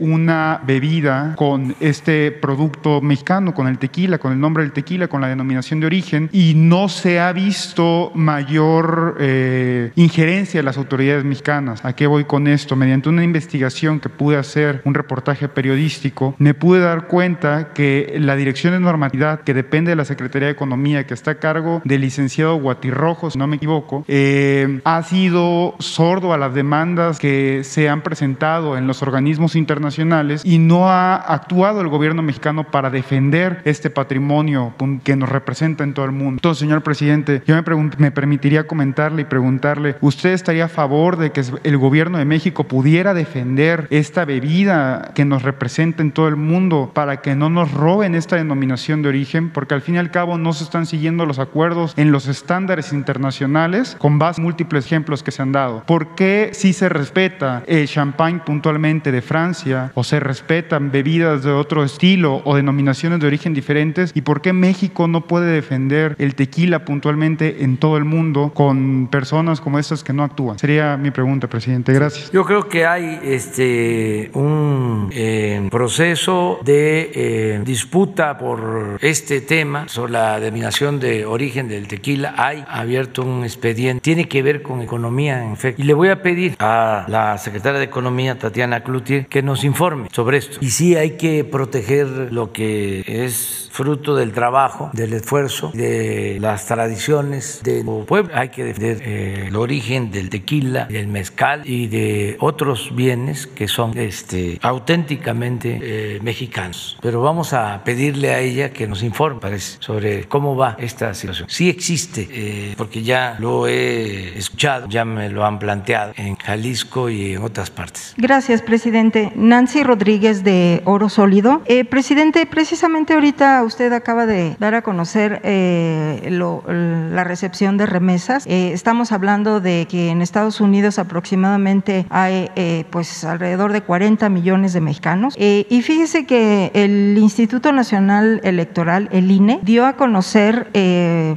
una bebida con este producto mexicano, con el tequila, con el nombre del tequila, con la denominación de origen, y no se ha visto mayor eh, injerencia de las autoridades mexicanas. ¿A qué voy con esto? Mediante una investigación que pude hacer, un reportaje periodístico, me pude dar cuenta que la Dirección de Normatividad, que depende de la Secretaría de Economía, que está a cargo del licenciado Guatirrojo, si no me equivoco, eh, ha sido sordo a las demandas que se han presentado en los organismos organismos internacionales y no ha actuado el gobierno mexicano para defender este patrimonio que nos representa en todo el mundo. Entonces, señor presidente, yo me, me permitiría comentarle y preguntarle, ¿usted estaría a favor de que el gobierno de México pudiera defender esta bebida que nos representa en todo el mundo para que no nos roben esta denominación de origen? Porque al fin y al cabo no se están siguiendo los acuerdos en los estándares internacionales con base en múltiples ejemplos que se han dado. ¿Por qué si se respeta el champagne puntualmente de Francia o se respetan bebidas de otro estilo o denominaciones de origen diferentes? ¿Y por qué México no puede defender el tequila puntualmente en todo el mundo con personas como estas que no actúan? Sería mi pregunta, presidente. Gracias. Yo creo que hay este, un eh, proceso de eh, disputa por este tema sobre la denominación de origen del tequila. Hay abierto un expediente. Tiene que ver con economía, en efecto. Y le voy a pedir a la secretaria de Economía, Tatiana Que nos informe sobre esto. Y sí hay que proteger lo que es fruto del trabajo, del esfuerzo, de las tradiciones del pueblo. Hay que defender eh, el origen del tequila, del mezcal y de otros bienes que son este, auténticamente eh, mexicanos. Pero vamos a pedirle a ella que nos informe, parece, sobre cómo va esta situación. Sí existe, eh, porque ya lo he escuchado, ya me lo han planteado en Jalisco y en otras partes. Gracias, presidente. Nancy Rodríguez de Oro Sólido. presidente, precisamente ahorita usted acaba de dar a conocer eh, la recepción de remesas. Eh, estamos hablando de que en Estados Unidos aproximadamente hay eh, pues alrededor de 40 millones de mexicanos. y fíjese que el Instituto Nacional Electoral, el INE, dio a conocer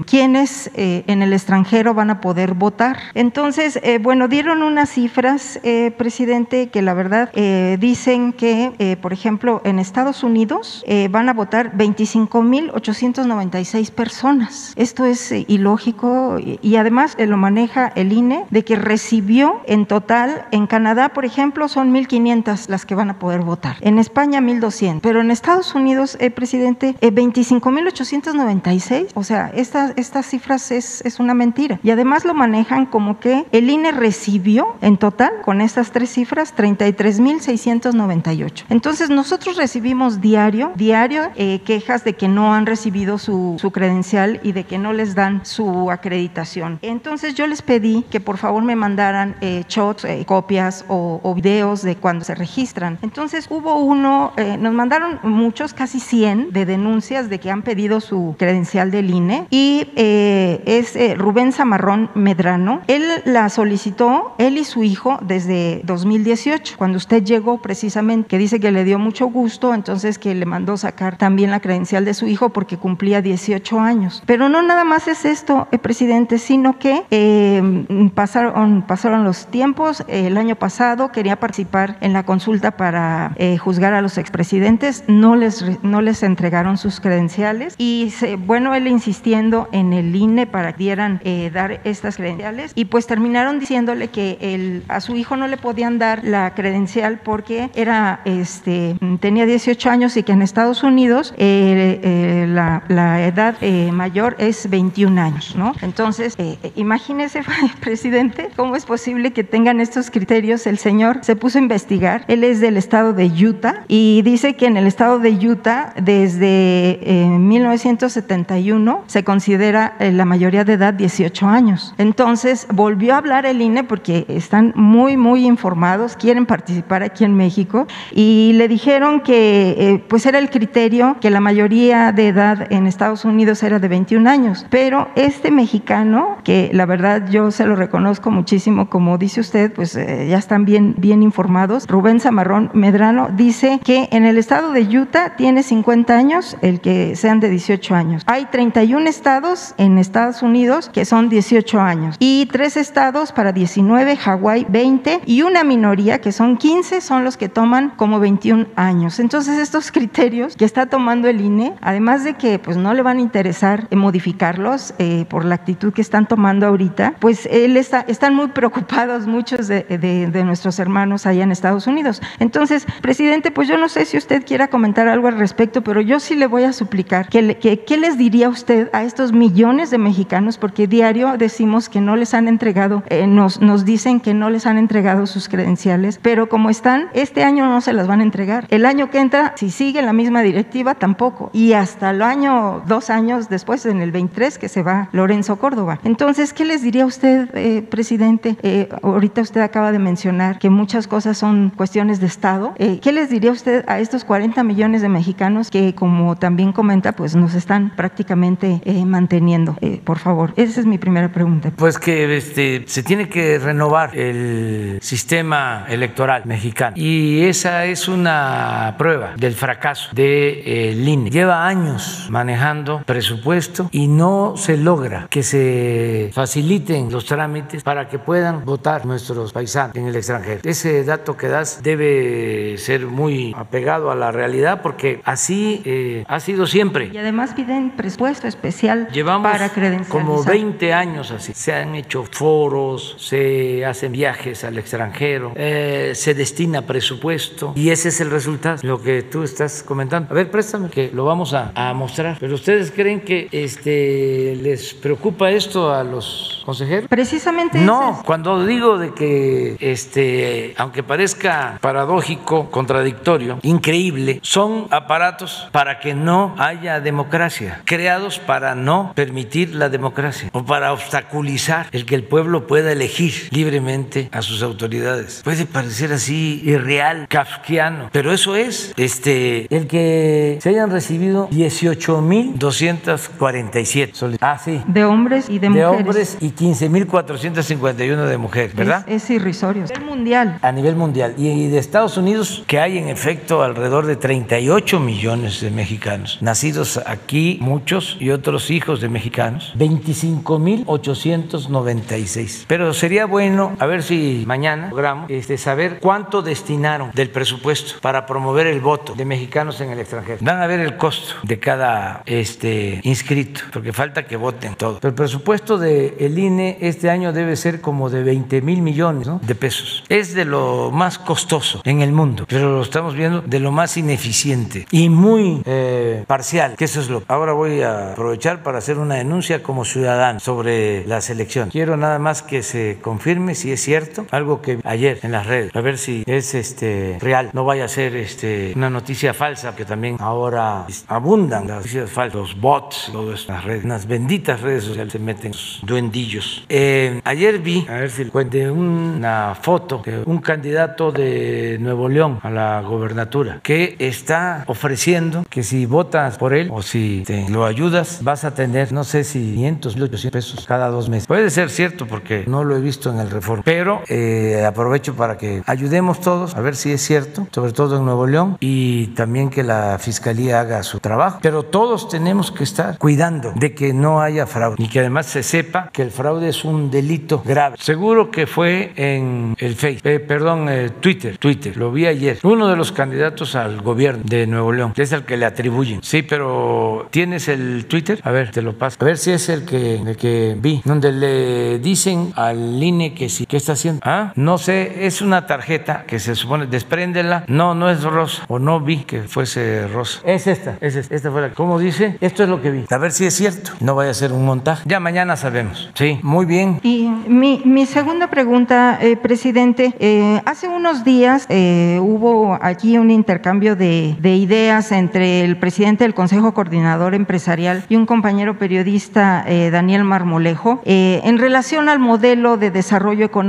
quiénes en el extranjero van a poder votar. Entonces, bueno, dieron unas cifras, presidente, que la verdad dicen que, por ejemplo, en Estados Unidos van a votar 25 5.896 personas. Esto es eh, ilógico y además eh, lo maneja el INE de que recibió en total, en Canadá, por ejemplo, son 1.500 las que van a poder votar. En España, 1.200. Pero en Estados Unidos, eh, presidente, 25.896. O sea, estas, estas cifras es, es una mentira. Y además lo manejan como que el INE recibió total, con estas tres cifras, 33.698. Entonces, nosotros recibimos diario, diario, quejas de que no han recibido su, credencial y de que no les dan su acreditación. Entonces yo les pedí que por favor me mandaran eh, shots, eh, copias o, videos de cuando se registran. Entonces hubo uno, eh, nos mandaron muchos, casi 100 de denuncias de que han pedido su credencial del INE y es Rubén Zamarrón Medrano. Él la solicitó, él y su hijo, desde 2018, cuando usted llegó precisamente, que dice que le dio mucho gusto, entonces que le mandó sacar también la credencial de su hijo porque cumplía 18 años. Pero no nada más es esto, eh, presidente, sino que eh, pasaron, pasaron los tiempos. el año pasado quería participar en la consulta para eh, juzgar a los expresidentes, no les, no les entregaron sus credenciales y bueno, él insistiendo en el INE para que dieran dar estas credenciales y pues terminaron diciéndole que el, a su hijo no le podían dar la credencial porque era, este, tenía 18 años y que en Estados Unidos eh, la, edad eh, mayor es 21 años, ¿no? Entonces, eh, imagínese, (laughs) presidente, cómo es posible que tengan estos criterios. El señor se puso a investigar, él es del estado de Utah y dice que en el estado de Utah desde 1971 se considera la mayoría de edad 18 años. Entonces, volvió a hablar el INE porque están muy, muy informados, quieren participar aquí en México. Y le dijeron que pues era el criterio que la mayoría de edad en Estados Unidos era de 21 años, pero este mexicano, que la verdad yo se lo reconozco muchísimo, como dice usted, pues eh, ya están bien, bien informados, Rubén Zamarrón Medrano dice que en el estado de Utah tiene 50 años el que sean de 18 años. Hay 31 estados en Estados Unidos que son 18 años y tres estados para 19, Hawái 20 y una minoría que son 15 son los que toman como 21 años. Entonces estos (laughs) criterios que está tomando el INE además de que pues no le van a interesar modificarlos por la actitud que están tomando ahorita, pues él está, están muy preocupados muchos de, de nuestros hermanos allá en Estados Unidos. Entonces, presidente, pues yo no sé si usted quiera comentar algo al respecto, pero yo sí le voy a suplicar que, ¿qué les diría usted a estos millones de mexicanos? Porque diario decimos que no les han entregado, eh, nos, nos dicen que no les han entregado sus credenciales, pero como están, este año no se las van a entregar. El año que entra, si sigue la misma directiva, tampoco. Y hasta el año, dos años después, en el 23, que se va Lorenzo Córdoba. Entonces, ¿qué les diría usted, eh, presidente? Eh, ahorita usted acaba de mencionar que muchas cosas son cuestiones de Estado. ¿Qué les diría usted a estos 40 millones de mexicanos que, como también comenta, pues nos están prácticamente eh, manteniendo. Eh, por favor, esa es mi primera pregunta. Pues que este, se tiene que renovar el sistema electoral mexicano y esa es una prueba del fracaso del de, eh, INE. Lleva años manejando presupuesto y no se logra que se faciliten los trámites para que puedan votar nuestros paisanos en el extranjero. Ese dato que das debe ser muy apegado a la realidad porque así ha sido siempre. Y además piden presupuesto especial Llevamos para credencializar. como 20 años así. Se han hecho foros, se hacen viajes al extranjero, eh, se destina presupuesto y ese es el resultado, lo que tú estás comentando. A ver, préstame que lo vamos a, a mostrar. Pero ustedes creen que este les preocupa esto a los consejeros? Precisamente. No, es. cuando digo de que este, aunque parezca paradójico, contradictorio, increíble, son aparatos para que no haya democracia, creados para no permitir la democracia o para obstaculizar el que el pueblo pueda elegir libremente a sus autoridades. Puede parecer así irreal, kafkiano, pero eso es este el que se hayan recibido 18.247 ah, sí. de hombres y de, de mujeres. hombres y 15.451 de mujeres, ¿verdad? Es, es irrisorio. A nivel mundial. A nivel mundial. Y de Estados Unidos, que hay en efecto alrededor de 38 millones de mexicanos nacidos aquí, muchos y otros hijos de mexicanos, 25.896. Pero sería bueno, a ver si mañana logramos este, saber cuánto destinaron del presupuesto para promover el voto de mexicanos en el extranjero. Van a ver el costo de cada este, inscrito, porque falta que voten todos. Pero el presupuesto del el INE este año debe ser como de 20 mil millones ¿no? de pesos. Es de lo más costoso en el mundo, pero lo estamos viendo de lo más ineficiente y muy eh, parcial, que eso es lo. Ahora voy a aprovechar para hacer una denuncia como ciudadano sobre la selección. Quiero nada más que se confirme si es cierto, algo que ayer en las redes, a ver si es este real, no vaya a ser este una noticia falsa que también ahora abundan las noticias falsas, los bots, todas las redes, unas benditas redes sociales se meten duendillos. Eh, ayer vi, a ver si cuente una foto de un candidato de Nuevo León a la gobernatura que está ofreciendo que si votas por él o si te lo ayudas vas a tener no sé si 500, 800 pesos cada dos meses. Puede ser cierto porque no lo he visto en el reforma, pero eh, aprovecho para que ayudemos todos a ver si es cierto, sobre todo en Nuevo León y también que la fiscalía haga su trabajo. Pero todos tenemos que estar cuidando de que no haya fraude y que además se sepa que el fraude es un delito grave. Seguro que fue en el Facebook, eh, perdón, eh, Twitter, Twitter, lo vi ayer. Uno de los candidatos al gobierno de Nuevo León, que es el que le atribuyen. Sí, pero ¿tienes el Twitter? A ver, te lo paso. A ver si es el que, el que vi, donde le dicen al INE que sí, ¿qué está haciendo? Ah, no sé, es una tarjeta que se supone, despréndela. No, no es rosa, o no vi que fuese rosa. Es esta, es esta, esta fue la. ¿Cómo dice? Esto es lo que vi. A ver si es cierto. No vaya a ser un montaje. Ya mañana sabemos. Sí, muy bien. Y mi, mi segunda pregunta, eh, presidente, eh, hace unos días eh, hubo allí un intercambio de, de ideas entre el presidente del Consejo Coordinador Empresarial y un compañero periodista, eh, Daniel Marmolejo, eh, en relación al modelo de desarrollo económico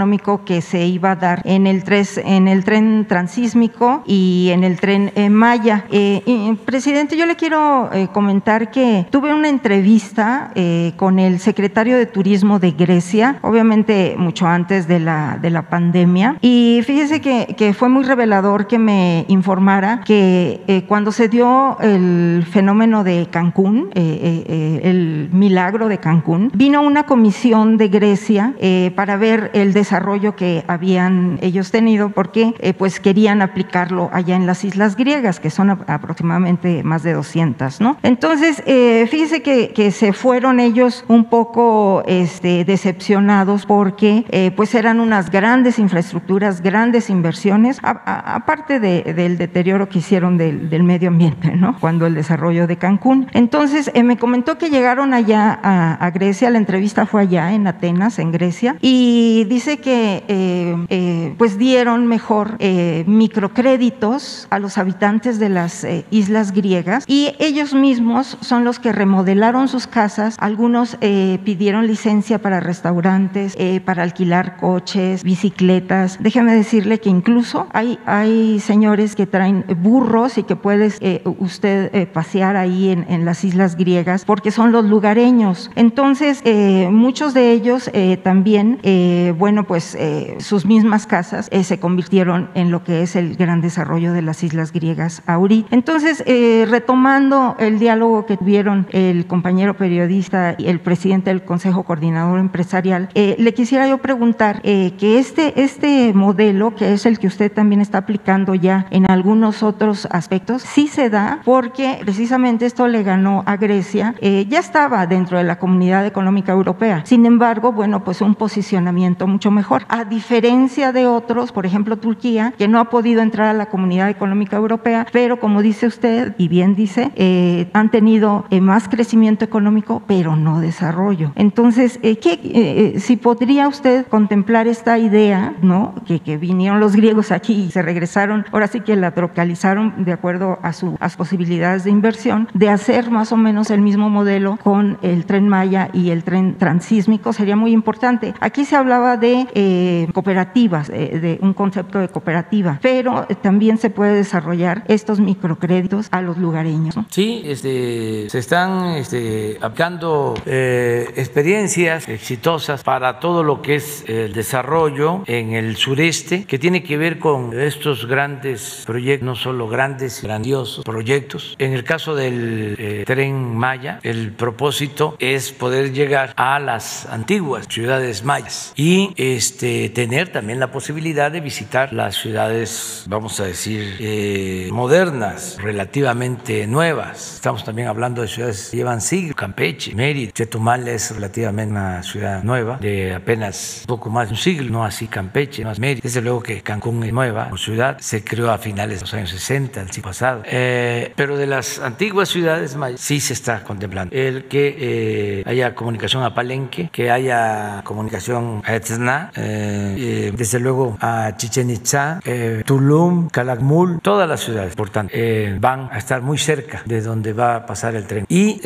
que se iba a dar en el, tren transísmico y en el tren eh, Maya. Y, presidente, yo le quiero comentar que tuve una entrevista con el secretario de Turismo de Grecia, obviamente mucho antes de la, de la pandemia, y fíjese que, que fue muy revelador que me informara que cuando se dio el fenómeno de Cancún, eh, eh, el milagro de Cancún, vino una comisión de Grecia eh, para ver el desarrollo que habían ellos tenido, porque pues querían aplicarlo allá en las islas griegas, que son aproximadamente más de 200, ¿no? Entonces, eh, fíjese que, se fueron ellos un poco este, decepcionados porque eh, pues eran unas grandes infraestructuras, grandes inversiones, aparte de, del deterioro que hicieron del, del, medio ambiente, ¿no? Cuando el desarrollo de Cancún. Entonces, eh, me comentó que llegaron allá a, a, Grecia, la entrevista fue allá en Atenas, en Grecia, y dice que eh, pues dieron mejor microcréditos a los habitantes de las islas griegas y ellos mismos son los que remodelaron sus casas, algunos pidieron licencia para restaurantes, para alquilar coches, bicicletas. Déjeme decirle que incluso hay, hay señores que traen burros y que puedes eh, usted eh, pasear ahí en, en, las islas griegas porque son los lugareños. Entonces, eh, muchos de ellos también, bueno, pues sus mismas casas se convirtieron en lo que es el gran desarrollo de las islas griegas ahorita. Entonces, retomando el diálogo que tuvieron el compañero periodista y el presidente del Consejo Coordinador Empresarial, le quisiera yo preguntar que este, este modelo, que es el que usted también está aplicando ya en algunos otros aspectos, sí se da porque precisamente esto le ganó a Grecia, eh, ya estaba dentro de la Comunidad Económica Europea. Sin embargo, bueno, pues un posicionamiento mucho mejor. A diferencia de otros, por ejemplo Turquía, que no ha podido entrar a la Comunidad Económica Europea, pero como dice usted, y bien dice, eh, han tenido eh, más crecimiento económico, pero no desarrollo. Entonces, ¿qué, si podría usted contemplar esta idea, ¿no? Que, que vinieron los griegos aquí y se regresaron, ahora sí que la localizaron de acuerdo a, su, a sus posibilidades de inversión, de hacer más o menos el mismo modelo con el tren Maya y el tren transísmico sería muy importante. Aquí se hablaba de eh, cooperativas, eh, de un concepto de cooperativa, pero también se puede desarrollar estos microcréditos a los lugareños. Sí, este, se están este, aplicando eh, experiencias exitosas para todo lo que es el desarrollo en el sureste, que tiene que ver con estos grandes proyectos, no solo grandes, grandiosos proyectos. En el caso del tren Maya, el propósito es poder llegar a las antiguas ciudades mayas y este, tener también la posibilidad de visitar las ciudades, vamos a decir, eh, modernas, relativamente nuevas. Estamos también hablando de ciudades que llevan siglos, Campeche, Mérida, Chetumal es relativamente una ciudad nueva, de apenas poco más de un siglo, no así Campeche, no más Mérida. Desde luego que Cancún es nueva ciudad, se creó a finales de los años 60, el siglo pasado. Eh, pero de las antiguas ciudades mayas sí se está contemplando el que eh, haya comunicación a Palenque, que haya comunicación a Etzna, eh, desde luego a Chichen Itza, Tulum, Calakmul, todas las ciudades, por tanto, van a estar muy cerca de donde va a pasar el tren. Y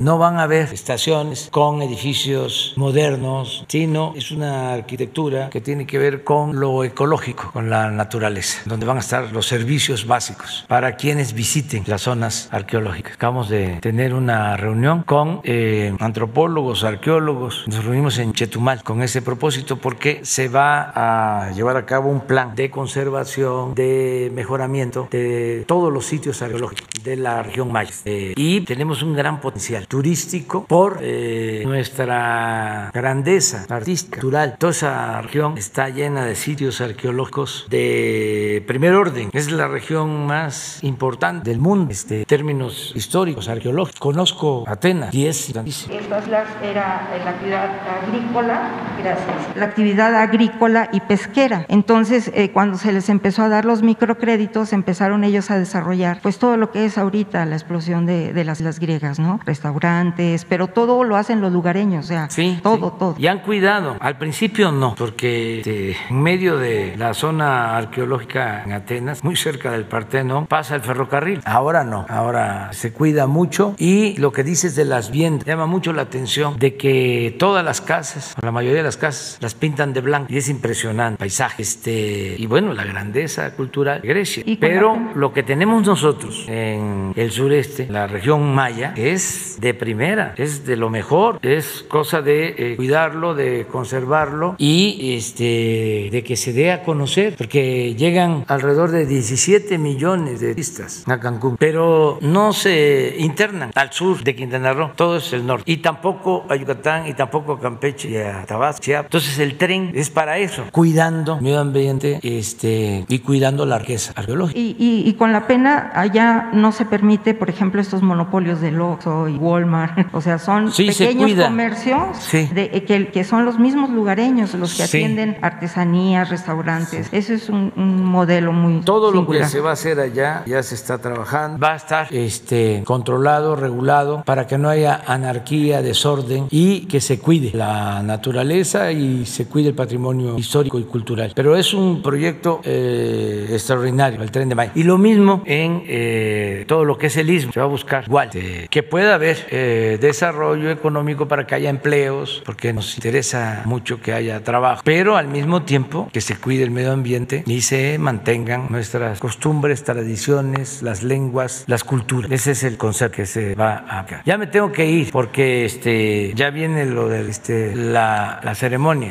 no van a haber estaciones con edificios modernos, sino es una arquitectura que tiene que ver con lo ecológico, con la naturaleza, donde van a estar los servicios básicos para quienes visiten las zonas arqueológicas. Acabamos de tener una reunión con eh, antropólogos, arqueólogos, nos reunimos en Chetumal con ese propósito porque se va a llevar a cabo un plan de conservación, de mejoramiento de todos los sitios arqueológicos de la región maya. Eh, y tenemos un gran potencial turístico por eh, nuestra grandeza artística, cultural. Toda esa región está llena de sitios arqueológicos de primer orden. Es la región más importante del mundo, este, en términos históricos, arqueológicos. Conozco Atenas y es grandísimo. era la actividad agrícola, gracias, la actividad agrícola y pesquera. Entonces, eh, cuando se les empezó a dar los microcréditos, empezaron ellos a desarrollar pues todo lo que es ahorita la explosión de, de las, las griegas, ¿no? Restaurantes, pero todo lo hacen los lugareños, o sea, sí, todo, todo. Y han cuidado. Al principio no, porque este, en medio de la zona arqueológica en Atenas, muy cerca del Partenón, pasa el ferrocarril. Ahora no, ahora se cuida mucho y lo que dices de las viendas llama mucho la atención de que todas las casas, la mayoría de las casas, las pintan de blanco y es impresionante. Paisaje este y bueno la grandeza cultural de Grecia. Pero lo que tenemos nosotros en el sureste, la región maya, es de primera, es de lo mejor, es cosa de eh, cuidarlo, de conservarlo y este de que se dé a conocer, porque llegan alrededor de 17 millones de turistas a Cancún, pero no se internan al sur de Quintana Roo, todo es el norte, y tampoco a Yucatán, y tampoco a Campeche, y a Tabasco, Entonces el tren es para eso, cuidando el medio ambiente este, y cuidando la riqueza arqueológica. Y, y, con la pena, allá no se permite, por ejemplo, estos monopolios de Oxxo y Walmart, (laughs) o sea, son Sí, se pequeños cuida. comercios Sí. de, que, que son los mismos lugareños los que Sí. atienden artesanías, restaurantes. Eso es un, un modelo muy Todo lo que singular. se va a hacer allá ya se está trabajando. Va a estar este, controlado, regulado, para que no haya anarquía, desorden y que se cuide la naturaleza y se cuide el patrimonio histórico y cultural. Pero es un proyecto eh, extraordinario, el Tren de Mayo. Y lo mismo en eh, todo lo que es el istmo. Se va a buscar igual, eh, que pueda haber eh, desarrollo económico para que haya empleos, porque nos interesa mucho que haya trabajo, pero al mismo tiempo que se cuide el medio ambiente y se mantengan nuestras costumbres, tradiciones, las lenguas, las culturas. Ese es el concepto que se va a acá. Ya me tengo que ir porque este ya viene lo de este, la, la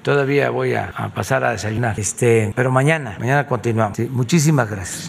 Todavía voy a, pasar a desayunar. Este, pero mañana, mañana continuamos. Muchísimas gracias.